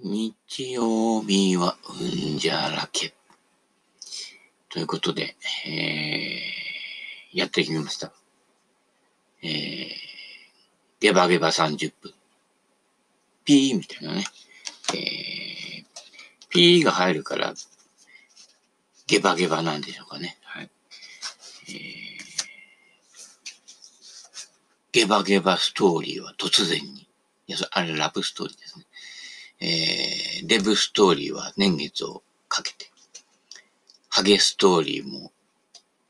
日曜日はうんじゃらけ。ということで、えー、やってきました。えー、ゲバゲバ30分。ピーみたいなね。えー、ピーが入るから、ゲバゲバなんでしょうかね。はい。えー、ゲバゲバストーリーは突然に。いや、あれラブストーリーですね。えー、デブストーリーは年月をかけて、ハゲストーリーも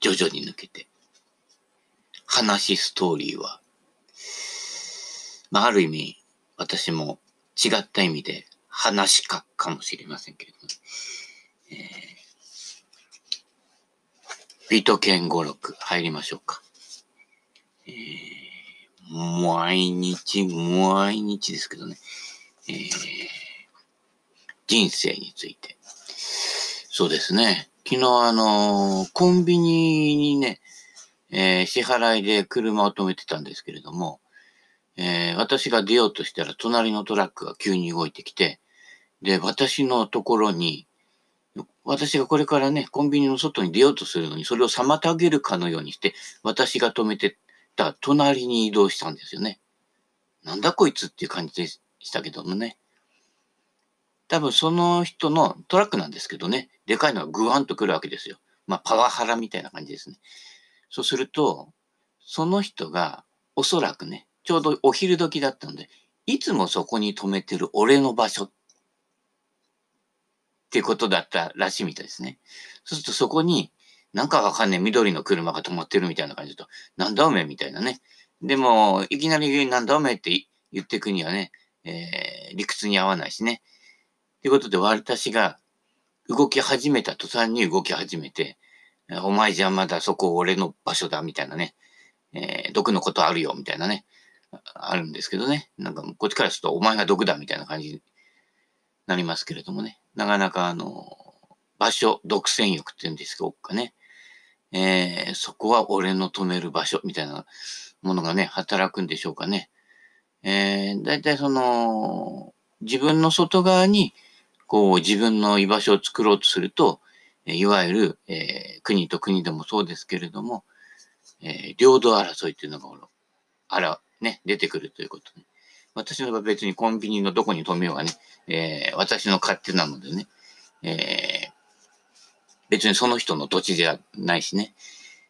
徐々に抜けて、話ストーリーは、まあ、ある意味、私も違った意味で話かかもしれませんけれども、えー、ビート犬語録入りましょうか。えー、毎日、毎日ですけどね、えー、人生について。そうですね。昨日あのー、コンビニにね、えー、支払いで車を止めてたんですけれども、えー、私が出ようとしたら隣のトラックが急に動いてきて、で、私のところに、私がこれからね、コンビニの外に出ようとするのに、それを妨げるかのようにして、私が止めてた隣に移動したんですよね。なんだこいつっていう感じでしたけどもね。多分その人のトラックなんですけどね、でかいのがグワンと来るわけですよ。まあ、パワハラみたいな感じですね。そうすると、その人がおそらくね、ちょうどお昼時だったので、いつもそこに止めてる俺の場所ってことだったらしいみたいですね。そうするとそこに、なんかわかんねえ緑の車が止まってるみたいな感じだと、なんだおめえみたいなね。でも、いきなりなんだおめえって言ってくにはね、えー、理屈に合わないしね。ということで、私が動き始めた途端に動き始めて、お前じゃまだそこ俺の場所だ、みたいなね。えー、毒のことあるよ、みたいなね。あるんですけどね。なんか、こっちからすると、お前が毒だ、みたいな感じになりますけれどもね。なかなか、あの、場所、独占欲っていうんですかね。えー、そこは俺の止める場所、みたいなものがね、働くんでしょうかね。えー、だいたいその、自分の外側に、こう自分の居場所を作ろうとすると、いわゆる、えー、国と国でもそうですけれども、えー、領土争いっていうのが、あら、ね、出てくるということね。私の場合別にコンビニのどこに止めようがね、えー、私の勝手なのでね、え、別にその人の土地じゃないしね。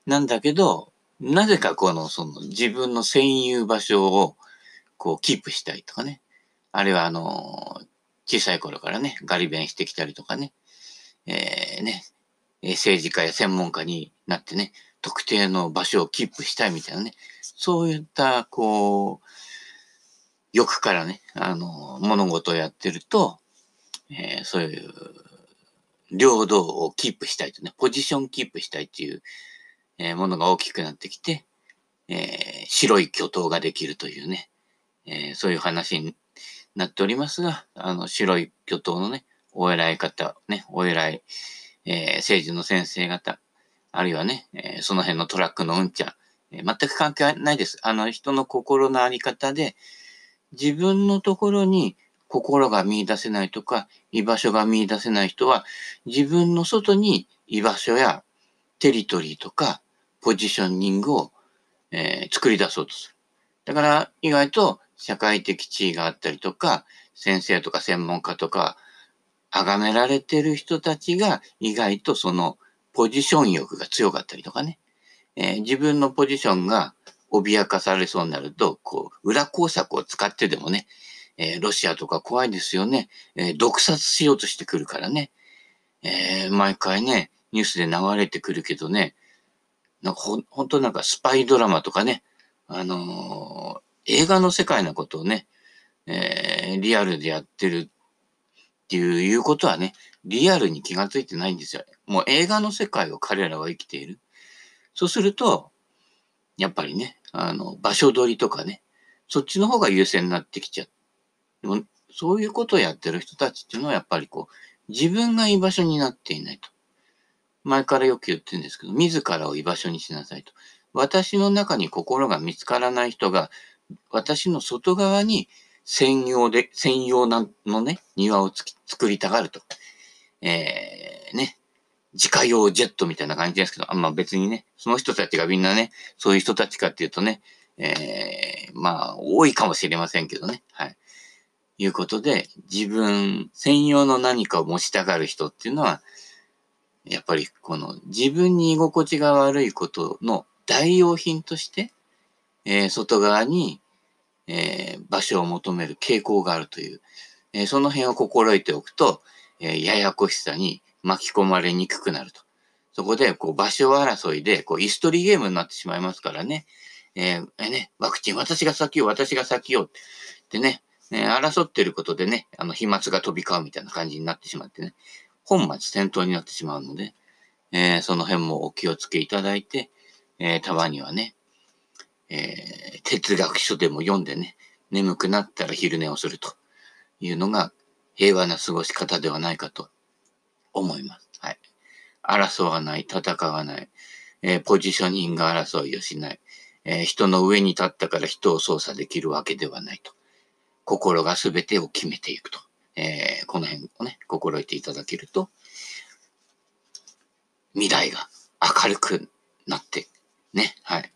なんだけど、なぜかこの、その自分の占有場所をこうキープしたいとかね。あるいはあの、小さい頃からね、ガリ勉してきたりとかね、えー、ね、政治家や専門家になってね、特定の場所をキープしたいみたいなね、そういった、こう、欲からね、あの、物事をやってると、えー、そういう、領土をキープしたいとね、ポジションキープしたいっていう、えー、ものが大きくなってきて、えー、白い巨頭ができるというね、え、そういう話なっておりますが、あの、白い巨頭のね、お偉い方、ね、お偉い、えー、政治の先生方、あるいはね、えー、その辺のトラックのうんちゃん、えー、全く関係ないです。あの人の心のあり方で、自分のところに心が見出せないとか、居場所が見出せない人は、自分の外に居場所やテリトリーとか、ポジショニングを、えー、作り出そうとする。だから、意外と社会的地位があったりとか、先生とか専門家とか、崇められてる人たちが意外とそのポジション欲が強かったりとかね、えー、自分のポジションが脅かされそうになると、こう、裏工作を使ってでもね、えー、ロシアとか怖いですよね、えー、毒殺しようとしてくるからね、え毎回ね、ニュースで流れてくるけどね、なんかほ、本当なんかスパイドラマとかね、あの映画の世界のことをね、えー、リアルでやってるっていうことはね、リアルに気がついてないんですよ。もう映画の世界を彼らは生きている。そうすると、やっぱりね、あの、場所取りとかね、そっちの方が優先になってきちゃう。でも、そういうことをやってる人たちっていうのはやっぱりこう、自分が居場所になっていないと。前からよく言ってるんですけど、自らを居場所にしなさいと。私の中に心が見つからない人が私の外側に専用で、専用なのね、庭を作りたがると。えー、ね、自家用ジェットみたいな感じですけど、あんま別にね、その人たちがみんなね、そういう人たちかっていうとね、えー、まあ、多いかもしれませんけどね。はい。いうことで、自分専用の何かを持ちたがる人っていうのは、やっぱりこの自分に居心地が悪いことの代用品として、えー、外側に、えー、場所を求める傾向があるという、えー、その辺を心得ておくと、え、ややこしさに巻き込まれにくくなると。そこで、こう、場所争いで、こう、イストリーゲームになってしまいますからね。えー、ね、ワクチン私が先よ、私が先よってね、ね、争ってることでね、あの、飛沫が飛び交うみたいな感じになってしまってね、本末転倒になってしまうので、えー、その辺もお気をつけいただいて、えー、たまにはね、えー、哲学書でも読んでね、眠くなったら昼寝をするというのが平和な過ごし方ではないかと思います。はい。争わない、戦わない、えー、ポジショニング争いをしない、えー、人の上に立ったから人を操作できるわけではないと。心が全てを決めていくと。えー、この辺をね、心得ていただけると、未来が明るくなって、ね、はい。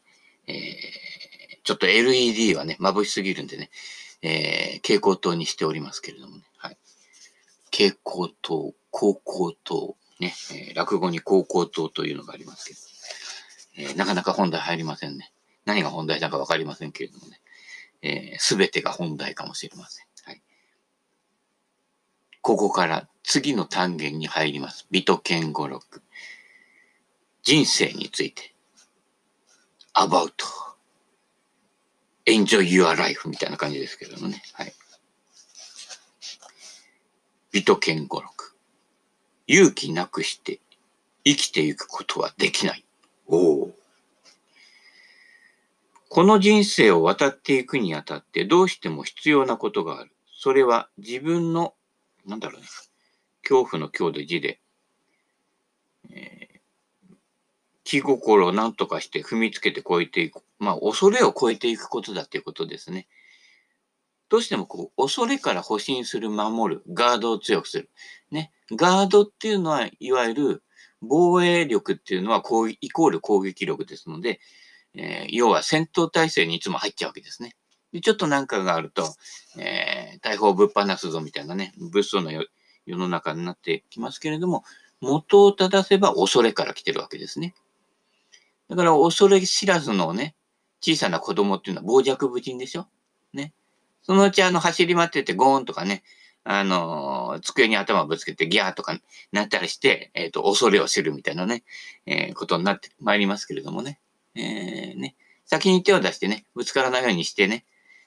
えー、ちょっと LED はね、眩しすぎるんでね、えー、蛍光灯にしておりますけれどもね、はい。蛍光灯、高光灯、ね、えー、落語に高光灯というのがありますけど、えー、なかなか本題入りませんね。何が本題だかわかりませんけれどもね。す、え、べ、てが本題かもしれません。はい。ここから次の単元に入ります。美と健語録。人生について。About enjoy your life みたいな感じですけどもね。はい。美と健語録。勇気なくして生きていくことはできない。おお。この人生を渡っていくにあたってどうしても必要なことがある。それは自分の、なんだろうね、恐怖の強度字で、えー、気心を何とかして踏みつけて超えていく。まあ、恐れを超えていくことだっていうことですね。どうしてもこう、恐れから保身する、守る、ガードを強くする。ね。ガードっていうのは、いわゆる防衛力っていうのは攻イコール攻撃力ですので、えー、要は戦闘態勢にいつも入っちゃうわけですね。でちょっとなんかがあると、えー、大砲ぶっ放すぞみたいなね、物騒な世の中になってきますけれども、元を正せば恐れから来てるわけですね。だから恐れ知らずのね、小さな子供っていうのは傍若無人でしょ？ね。そのうちあの走り回っててゴーンとかね、あのー、机に頭をぶつけてギャーとかなったりして、えっ、ー、と、恐れを知るみたいなね、えー、ことになってまいりますけれどもね。えー、ね、先に手を出してね、ぶつからないようにしてね、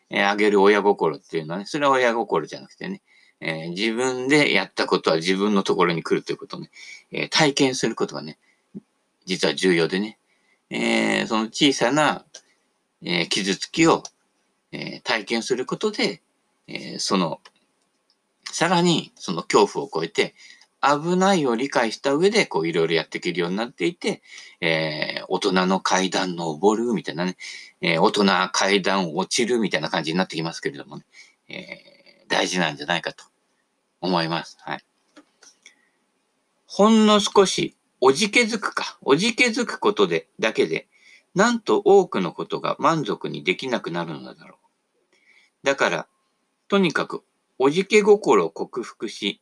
え、あげる親心っていうのはね、それは親心じゃなくてね、え、自分でやったことは自分のところに来るということをね、え、体験することがね、実は重要でね、えー、その小さな、えー、傷つきを、えー、体験することで、え、その、さらにその恐怖を超えて、危ないを理解した上で、こういろいろやっていけるようになっていて、えー、大人の階段登るみたいなね、えー、大人階段落ちるみたいな感じになってきますけれどもね、えー、大事なんじゃないかと思います。はい。ほんの少し、おじけづくか、おじけづくことで、だけで、なんと多くのことが満足にできなくなるのだろう。だから、とにかく、おじけ心を克服し、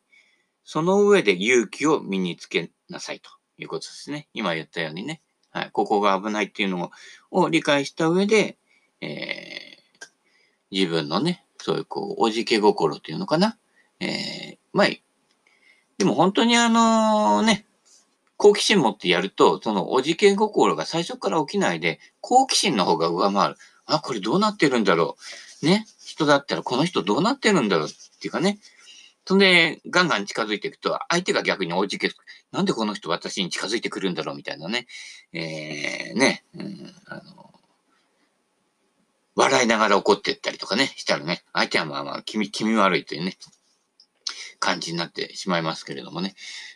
その上で勇気を身につけなさいということですね。今言ったようにね。はい。ここが危ないっていうのを理解した上で、えー、自分のね、そういうこう、おじけ心っていうのかな。えー、まあ、でも本当にあのね、好奇心持ってやると、そのおじけ心が最初から起きないで、好奇心の方が上回る。あ、これどうなってるんだろう。ね？人だったらこの人どうなってるんだろうっていうかね。そんで、ガンガン近づいていくと、相手が逆におじけ、なんでこの人私に近づいてくるんだろうみたいなね。えー、ね、うん、あの、笑いながら怒っていったりとかね、したらね、相手はまあまあ、気味、気味悪いというね、感じになってしまいますけれどもね。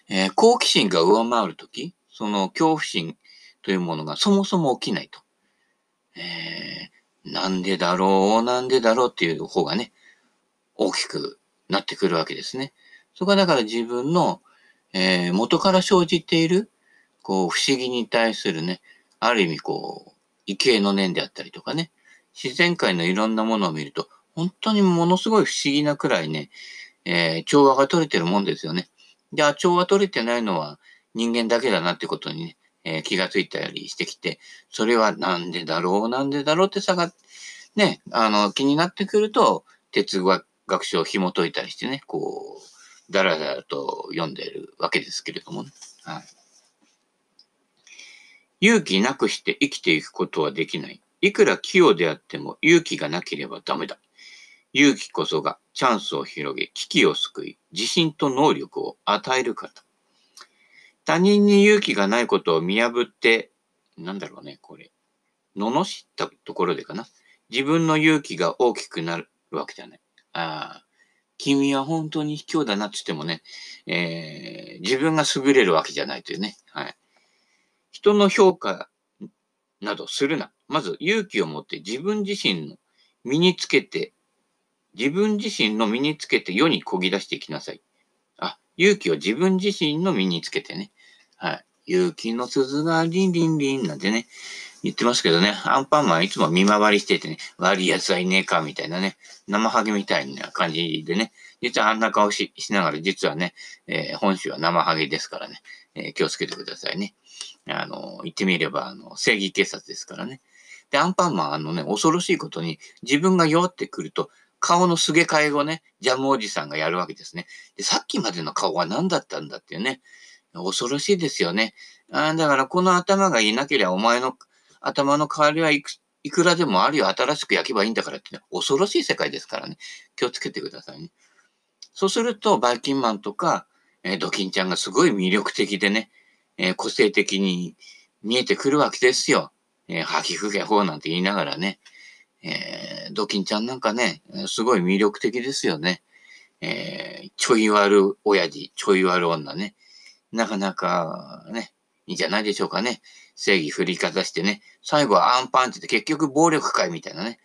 えー、好奇心が上回るとき、その恐怖心というものがそもそも起きないと。えー、なんでだろう、なんでだろうっていう方がね、大きくなってくるわけですね。そこはだから自分の、えー、元から生じている、こう、不思議に対するね、ある意味こう、畏敬の念であったりとかね、自然界のいろんなものを見ると、本当にものすごい不思議なくらいね、えー、調和が取れてるもんですよね。で、あ、調和取れてないのは人間だけだなってことにね、えー、気がついたりしてきて、それはなんでだろう、なんでだろうって差が、ね、あの、気になってくると、哲学書を紐解いたりしてね、こう、だらだらと読んでるわけですけれどもね。はい。勇気なくして生きていくことはできない。いくら器用であっても勇気がなければダメだ。勇気こそがチャンスを広げ、危機を救い、自信と能力を与えるから。他人に勇気がないことを見破って、なんだろうね、これ。罵ったところでかな。自分の勇気が大きくなるわけじゃない。ああ、君は本当に卑怯だなって言ってもね、えー、自分が優れるわけじゃないというね。はい。人の評価などするな。まず勇気を持って自分自身の身につけて自分自身の身につけて世にこぎ出していきなさい。あ、勇気を自分自身の身につけてね。はい。勇気の鈴がリンリンリンなんてね、言ってますけどね、アンパンマンいつも見回りしててね、悪い奴はいねえか、みたいなね、生ハゲみたいな感じでね、実はあんな顔ししながら、実はね、えー、本州は生ハゲですからね、えー、気をつけてくださいね。あの、言ってみれば、あの、正義警察ですからね。で、アンパンマン、あのね、恐ろしいことに、自分が弱ってくると、顔のすげ替えをね、ジャムおじさんがやるわけですね。で、さっきまでの顔は何だったんだっていうね。恐ろしいですよね。あだからこの頭がいなければお前の頭の代わりはいくいくらでもあるよ。新しく焼けばいいんだからって、ね、恐ろしい世界ですからね。気をつけてくださいね。そうすると、バイキンマンとか、えー、ドキンちゃんがすごい魅力的でね、えー、個性的に見えてくるわけですよ。えー、吐きふけほうなんて言いながらね。えー、ドキンちゃんなんかね、すごい魅力的ですよね。えー、ちょい悪親父、ちょい悪女ね。なかなかね、いいんじゃないでしょうかね。正義振りかざしてね、最後はアンパンチで結局暴力会みたいなね、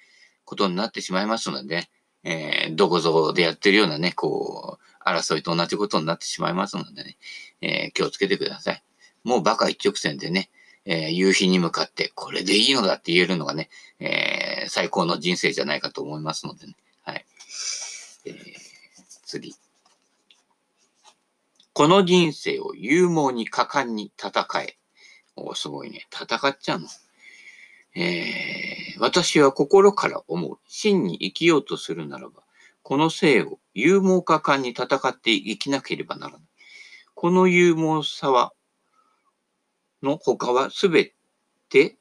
ことになってしまいますので、えー、どこぞでやってるようなね、こう、争いと同じことになってしまいますのでね、えー、気をつけてください。もうバカ一直線でね、えー、夕日に向かって、これでいいのだって言えるのがね、えー、最高の人生じゃないかと思いますのでね。はい。えー、次。この人生を勇猛に果敢に戦え。お、すごいね。戦っちゃうの。えー、私は心から思う。真に生きようとするならば、この生を勇猛果敢に戦って生きなければならない。この勇猛さはの他はすべて、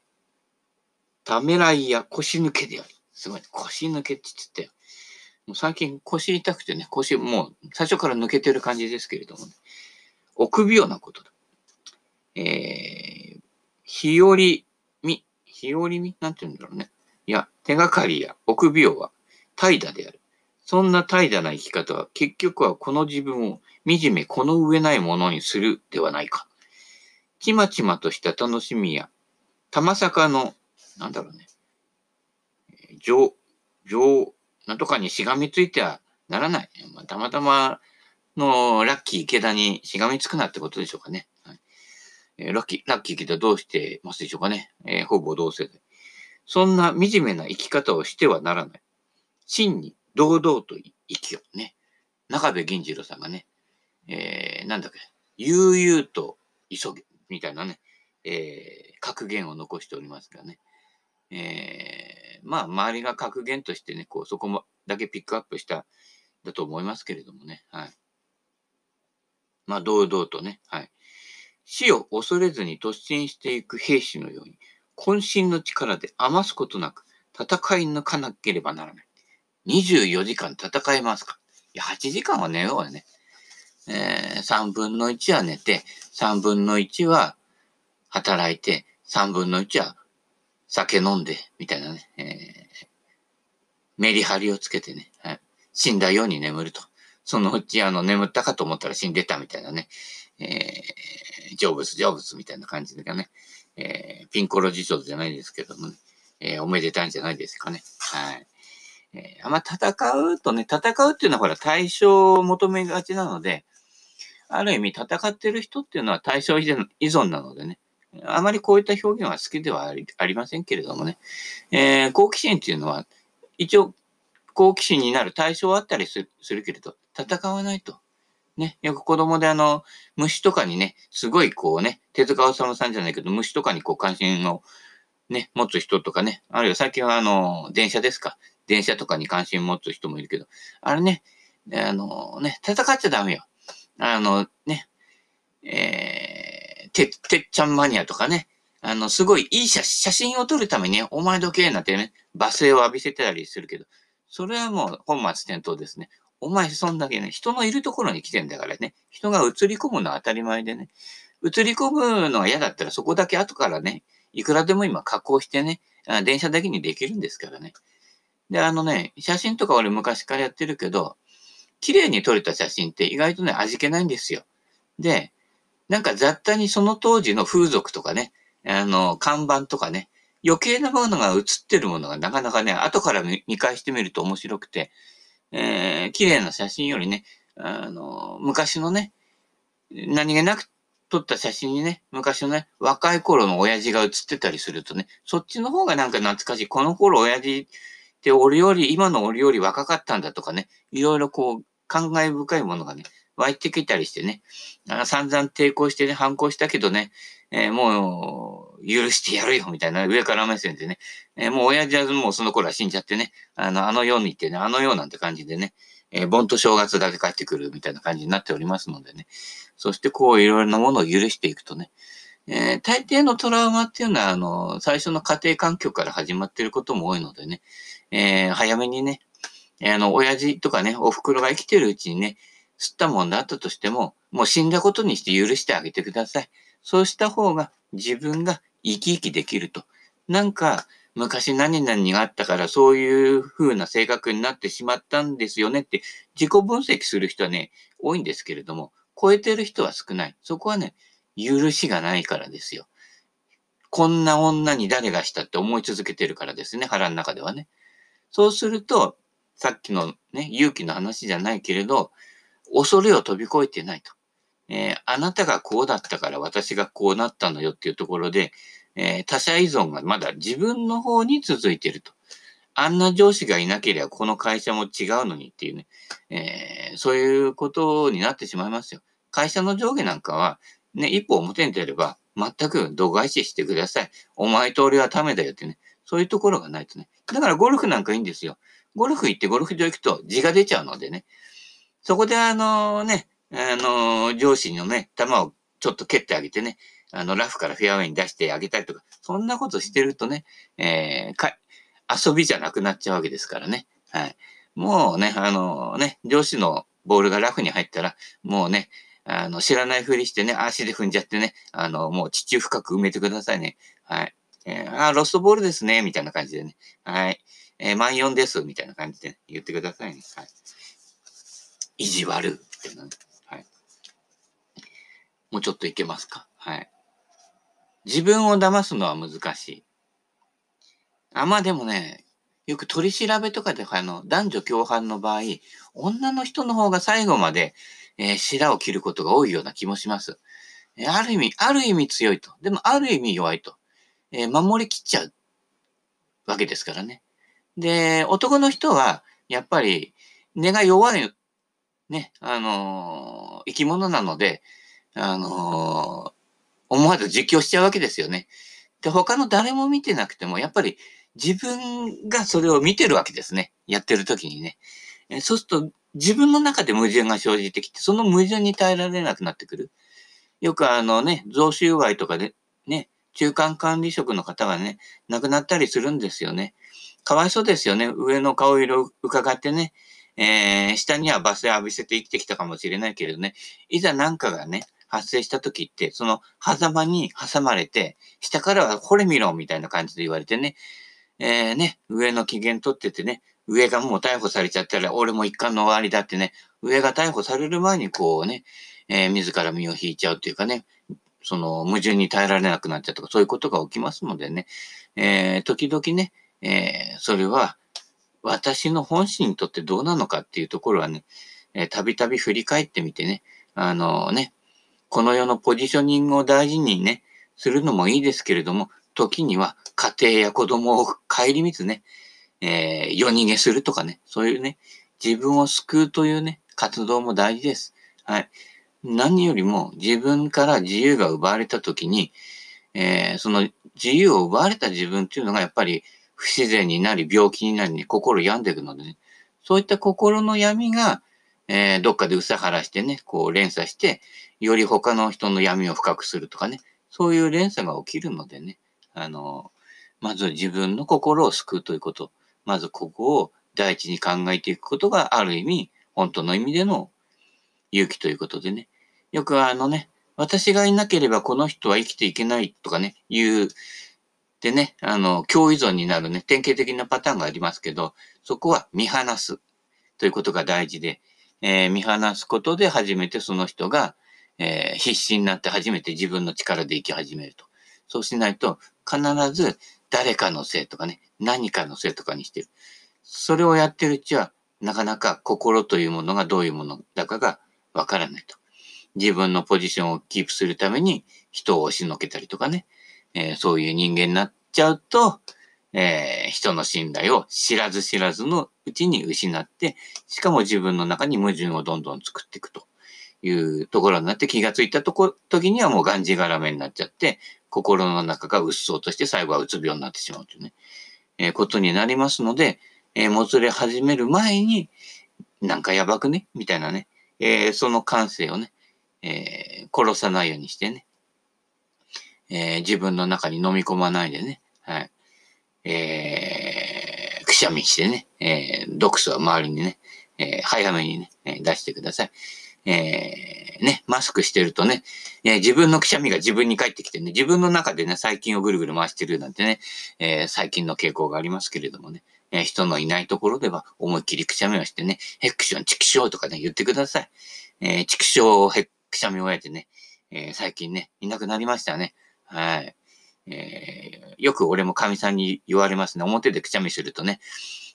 ためらいや腰抜けである。すごい、腰抜けって言ってたよ。もう最近腰痛くてね、腰、もう最初から抜けてる感じですけれどもね。臆病なことだ。えー、日和見、日和見？なんて言うんだろうね。いや、手がかりや臆病は怠惰である。そんな怠惰な生き方は結局はこの自分を惨めこの上ないものにするではないか。ちまちまとした楽しみや、たまさかの、なんだろうね、情、情、なんとかにしがみついてはならない。まあ、たまたまのラッキー池田にしがみつくなってことでしょうかね。はいえー、ラッキー、ラッキー池田どうしてますでしょうかね。えー、ほぼ同世代。そんな惨めな生き方をしてはならない。真に堂々と生きようね。中部銀次郎さんがね、えー、なんだっけ、悠々と急げ。みたいなね、えー、格言を残しておりますからね。えー、まあ、周りが格言としてね、こう、そこもだけピックアップしただと思いますけれどもね。はい。まあ、堂々とね、はい。死を恐れずに突進していく兵士のように、渾身の力で余すことなく戦い抜かなければならない。24時間戦えますか？いや、8時間は寝ようよね。えー、3分の1は寝て、3分の1は働いて、3分の1は酒飲んで、みたいなね、えー、メリハリをつけてね、はい、死んだように眠ると。そのうち、あの、眠ったかと思ったら死んでたみたいなね、えー、成仏、成仏みたいな感じでね、えー、ピンコロ辞書じゃないですけどもね、えー、おめでたいんじゃないですかね。はい。えー、まあ、戦うとね、戦うっていうのはほら対象を求めがちなので、ある意味戦ってる人っていうのは対象依存なのでね、あまりこういった表現は好きではありありませんけれどもね、えー、好奇心っていうのは、一応、好奇心になる対象はあったりするけれど、戦わないと。ね、よく子供であの、虫とかにね、すごいこうね、手塚治虫さんじゃないけど、虫とかにこう関心をね、持つ人とかね、あるいは最近はあの、電車ですか。電車とかに関心持つ人もいるけど、あれね、あのね、戦っちゃダメよ。あのね、えー、て、てっちゃんマニアとかね、あの、すごいいい写真を撮るために、ね、お前どけなんてね、罵声を浴びせてたりするけど、それはもう本末転倒ですね。お前そんだけね、人のいるところに来てんだからね、人が映り込むのは当たり前でね、映り込むのが嫌だったらそこだけ後からね、いくらでも今加工してね、電車だけにできるんですからね。で、あのね、写真とか俺昔からやってるけど、綺麗に撮れた写真って意外とね、味気ないんですよ。で、なんか雑多にその当時の風俗とかね、あの、看板とかね、余計なものが映ってるものがなかなかね、後から見返してみると面白くて、えー、綺麗な写真よりね、あの、昔のね、何気なく撮った写真にね、昔のね、若い頃の親父が写ってたりするとね、そっちの方がなんか懐かしい。この頃親父って俺より、今の俺より若かったんだとかね、いろいろこう、感慨深いものがね、湧いてきたりしてね、散々抵抗してね、反抗したけどね、えー、もう、許してやるよ、みたいな上から目線でね、えー、もう親父はもうその頃は死んじゃってね、あの、あの世に行ってね、あの世なんて感じでね、えー、盆と正月だけ帰ってくるみたいな感じになっておりますのでね、そしてこういろいろなものを許していくとね、えー、大抵のトラウマっていうのは、あの、最初の家庭環境から始まっていることも多いのでね、えー、早めにね、あの、親父とかね、お袋が生きてるうちにね、吸ったもんだったとしても、もう死んだことにして許してあげてください。そうした方が自分が生き生きできると。なんか、昔何々があったからそういう風な性格になってしまったんですよねって自己分析する人はね、多いんですけれども、超えてる人は少ない。そこはね、許しがないからですよ。こんな女に誰がしたって思い続けてるからですね、腹の中ではね。そうすると、さっきのね、勇気の話じゃないけれど、恐れを飛び越えてないと。えー、あなたがこうだったから私がこうなったのよっていうところで、えー、他者依存がまだ自分の方に続いてると。あんな上司がいなければこの会社も違うのにっていうね、えー、そういうことになってしまいますよ。会社の上下なんかは、ね、一歩表に出れば、全く度外視してください。お前と俺はためだよってね。そういうところがないとね。だからゴルフなんかいいんですよ。ゴルフ行ってゴルフ場行くと字が出ちゃうのでね。そこであのね、あの、上司のね、球をちょっと蹴ってあげてね、あの、ラフからフェアウェイに出してあげたりとか、そんなことしてるとね、えー、か、遊びじゃなくなっちゃうわけですからね。はい。もうね、あのね、上司のボールがラフに入ったら、もうね、あの、知らないふりしてね、足で踏んじゃってね、あの、もう地中深く埋めてくださいね。はい。えー、あ、ロストボールですね、みたいな感じでね。はい。えー、万4です、みたいな感じで、言ってくださいね。はい。意地悪ってな、はい。もうちょっといけますか。はい。自分を騙すのは難しい。あ、まあでもね、よく取り調べとかで、あの、男女共犯の場合、女の人の方が最後まで、えー、白を切ることが多いような気もします。えー、ある意味、ある意味強いと。でも、ある意味弱いと。えー、守りきっちゃうわけですからね。で、男の人は、やっぱり、根が弱い、ね、あのー、生き物なので、あのー、思わず実況しちゃうわけですよね。で、他の誰も見てなくても、やっぱり自分がそれを見てるわけですね。やってる時にね。えそうすると、自分の中で矛盾が生じてきて、その矛盾に耐えられなくなってくる。よくあのね、贈収賄とかでね、中間管理職の方がね、亡くなったりするんですよね。かわいそうですよね。上の顔色を伺ってね、えー、下には罵声浴びせて生きてきたかもしれないけれどね、いざ何かがね、発生した時って、その狭間に挟まれて、下からはこれ見ろみたいな感じで言われてね、えー、ね、上の機嫌取っててね、上がもう逮捕されちゃったら、俺も一貫の終わりだってね、上が逮捕される前にこうね、えー、自ら身を引いちゃうっていうかね、その矛盾に耐えられなくなっちゃうとか、そういうことが起きますのでね、えー、時々ね、えー、それは、私の本心にとってどうなのかっていうところはね、えー、たびたび振り返ってみてね、あのー、ね、この世のポジショニングを大事にね、するのもいいですけれども、時には家庭や子供を顧みずね、えー、夜逃げするとかね、そういうね、自分を救うというね、活動も大事です。はい。何よりも自分から自由が奪われた時に、えー、その自由を奪われた自分っていうのがやっぱり不自然になり、病気になり、ね、心病んでいくのでね、そういった心の闇が、えー、どっかでうさはらしてね、こう連鎖して、より他の人の闇を深くするとかね、そういう連鎖が起きるのでね、あの、まず自分の心を救うということ、まずここを第一に考えていくことがある意味、本当の意味での勇気ということでね。よくあのね、私がいなければこの人は生きていけないとかね、いう、でね、あの、共依存になるね、典型的なパターンがありますけど、そこは見放すということが大事で、えー、見放すことで初めてその人が、えー、必死になって初めて自分の力で生き始めると。そうしないと、必ず誰かのせいとかね、何かのせいとかにしてる。それをやってるうちは、なかなか心というものがどういうものだかがわからないと。自分のポジションをキープするために人を押しのけたりとかね、えー、そういう人間になっちゃうと、えー、人の信頼を知らず知らずのうちに失って、しかも自分の中に矛盾をどんどん作っていくというところになって気がついたとこ、時にはもうがんじがらめになっちゃって、心の中がうっそうとして最後はうつ病になってしまうというね、えー、ことになりますので、えー、もつれ始める前に、なんかやばくね？みたいなね、えー、その感性をね、え、殺さないようにしてね、えー、自分の中に飲み込まないでね、はい。えー、くしゃみしてね、えー、毒素は周りにね、えー、早めにね、え、出してください。えー、ね、マスクしてるとね、えー、自分のくしゃみが自分に返ってきてね、自分の中でね、細菌をぐるぐる回してるなんてね、えー、細菌の傾向がありますけれどもね、えー、人のいないところでは思いっきりくしゃみをしてね、ヘクション、チキショーとかね、言ってください。えー、チキショー、ヘくしゃみを終えてね、えー、最近ね、いなくなりましたね。はい。えー、よく俺も神さんに言われますね。表でくしゃみするとね、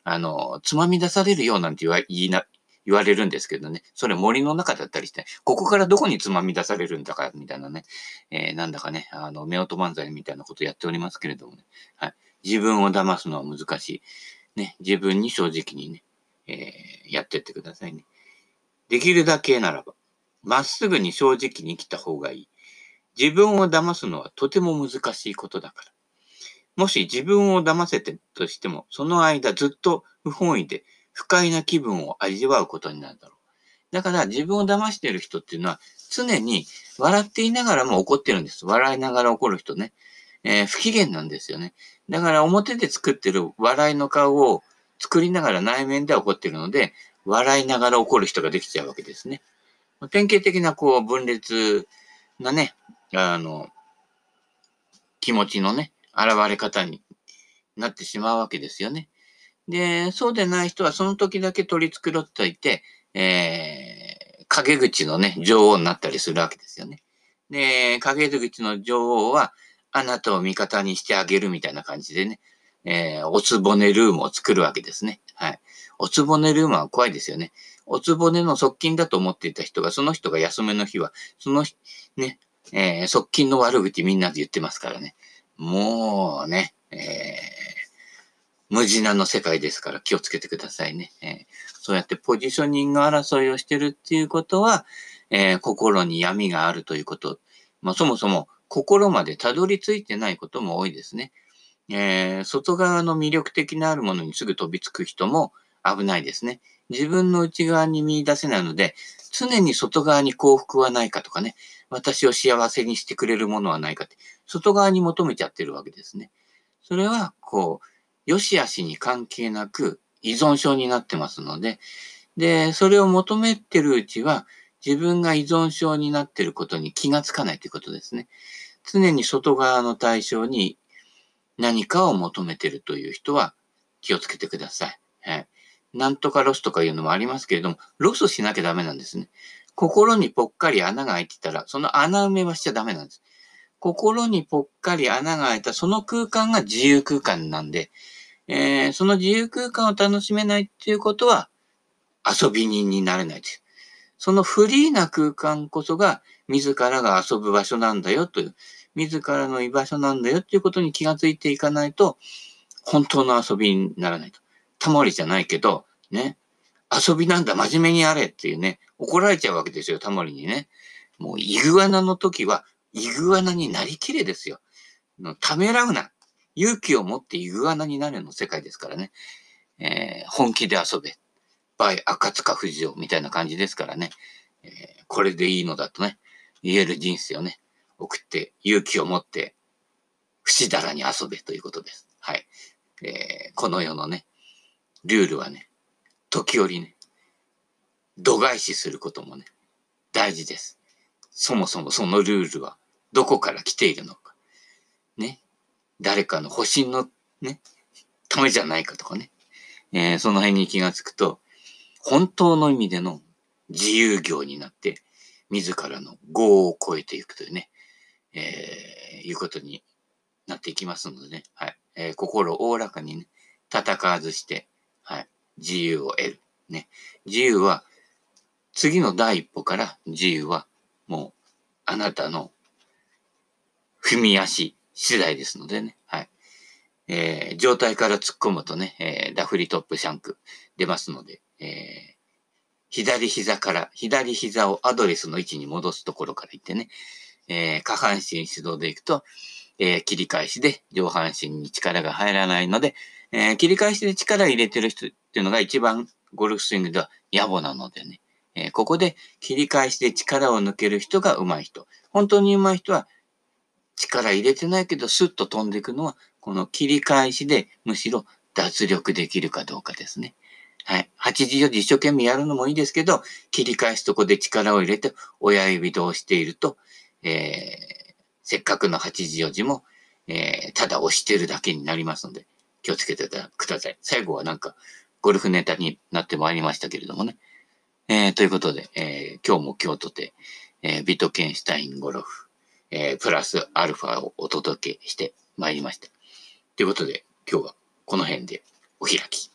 あの、つまみ出されるようなんて言わ言いな、言われるんですけどね。それ森の中だったりして、ここからどこにつまみ出されるんだか、みたいなね。えー、なんだかね、あの、目音漫才みたいなことやっておりますけれどもね。はい。自分を騙すのは難しい。ね。自分に正直にね、えー、やってってくださいね。できるだけならば、まっすぐに正直に生きた方がいい。自分を騙すのはとても難しいことだから。もし自分を騙せてとしても、その間ずっと不本意で不快な気分を味わうことになるだろう。だから自分を騙してる人っていうのは常に笑っていながらも怒ってるんです。笑いながら怒る人ね。えー、不機嫌なんですよね。だから表で作ってる笑いの顔を作りながら内面では怒ってるので、笑いながら怒る人ができちゃうわけですね。典型的なこう分裂なね、あの、気持ちのね、現れ方になってしまうわけですよね。で、そうでない人はその時だけ取り繕っておいて、えー、陰口のね、女王になったりするわけですよね。で、陰口の女王は、あなたを味方にしてあげるみたいな感じでね、えー、おつぼねルームを作るわけですね。はい。おつぼねルームは怖いですよね。おつぼねの側近だと思っていた人が、その人が休めの日は、その、ね、えー、側近の悪口みんなで言ってますからね。もうね、えー、無地なの世界ですから気をつけてくださいね。えー、そうやってポジショニング争いをしてるっていうことは、えー、心に闇があるということ。まあ、そもそも心までたどり着いてないことも多いですね。えー、外側の魅力的なあるものにすぐ飛びつく人も危ないですね。自分の内側に見出せないので、常に外側に幸福はないかとかね、私を幸せにしてくれるものはないかって、外側に求めちゃってるわけですね。それは、こう、良し悪しに関係なく依存症になってますので、で、それを求めてるうちは、自分が依存症になってることに気がつかないということですね。常に外側の対象に何かを求めてるという人は気をつけてください。はい。なんとかロスとかいうのもありますけれども、ロスしなきゃダメなんですね。心にぽっかり穴が開いてたら、その穴埋めはしちゃダメなんです。心にぽっかり穴が開いたその空間が自由空間なんで、えー、その自由空間を楽しめないっていうことは遊び人になれないです。そのフリーな空間こそが自らが遊ぶ場所なんだよという、自らの居場所なんだよっていうことに気がついていかないと、本当の遊びにならないと。たまりじゃないけど、ね。遊びなんだ、真面目にやれっていうね、怒られちゃうわけですよ、たまりにね。もう、イグアナの時は、イグアナになりきれですよ。ためらうな。勇気を持ってイグアナになるの世界ですからね。えー、本気で遊べ。バイ赤塚不二夫みたいな感じですからね。えー、これでいいのだとね、言える人生をね、送って勇気を持って、不死だらに遊べということです。はい。えー、この世のね、ルールはね、時折ね、度外視することもね、大事です。そもそもそのルールはどこから来ているのか。ね。誰かの保身のね、ためじゃないかとかね。えー、その辺に気がつくと、本当の意味での自由業になって、自らの業を超えていくというね、えー、いうことになっていきますのでね。はい。えー、心おおらかにね、戦わずして、はい。自由を得る。ね。自由は、次の第一歩から自由はもうあなたの踏み出し次第ですのでね。はい。えー、状態から突っ込むとね、えー、ダフリトップシャンク出ますので、えー、左膝から、左膝をアドレスの位置に戻すところから行ってね、えー、下半身始動で行くと、えー、切り返しで上半身に力が入らないので、えー、切り返しで力入れてる人っていうのが一番ゴルフスイングでは野暮なのでね、えー、ここで切り返しで力を抜ける人が上手い人。本当に上手い人は力入れてないけどスッと飛んでいくのは、この切り返しでむしろ脱力できるかどうかですね。はい。8時4時一生懸命やるのもいいですけど、切り返すとこで力を入れて親指で押していると、えー、せっかくの8時4時も、えー、ただ押してるだけになりますので、気をつけてください。最後はなんか、ゴルフネタになってまいりましたけれどもね。えー、ということで、えー、今日も今日とて、えー、ビトケンシュタインゴルフ、えー、プラスアルファをお届けしてまいりました。ということで、今日はこの辺でお開き。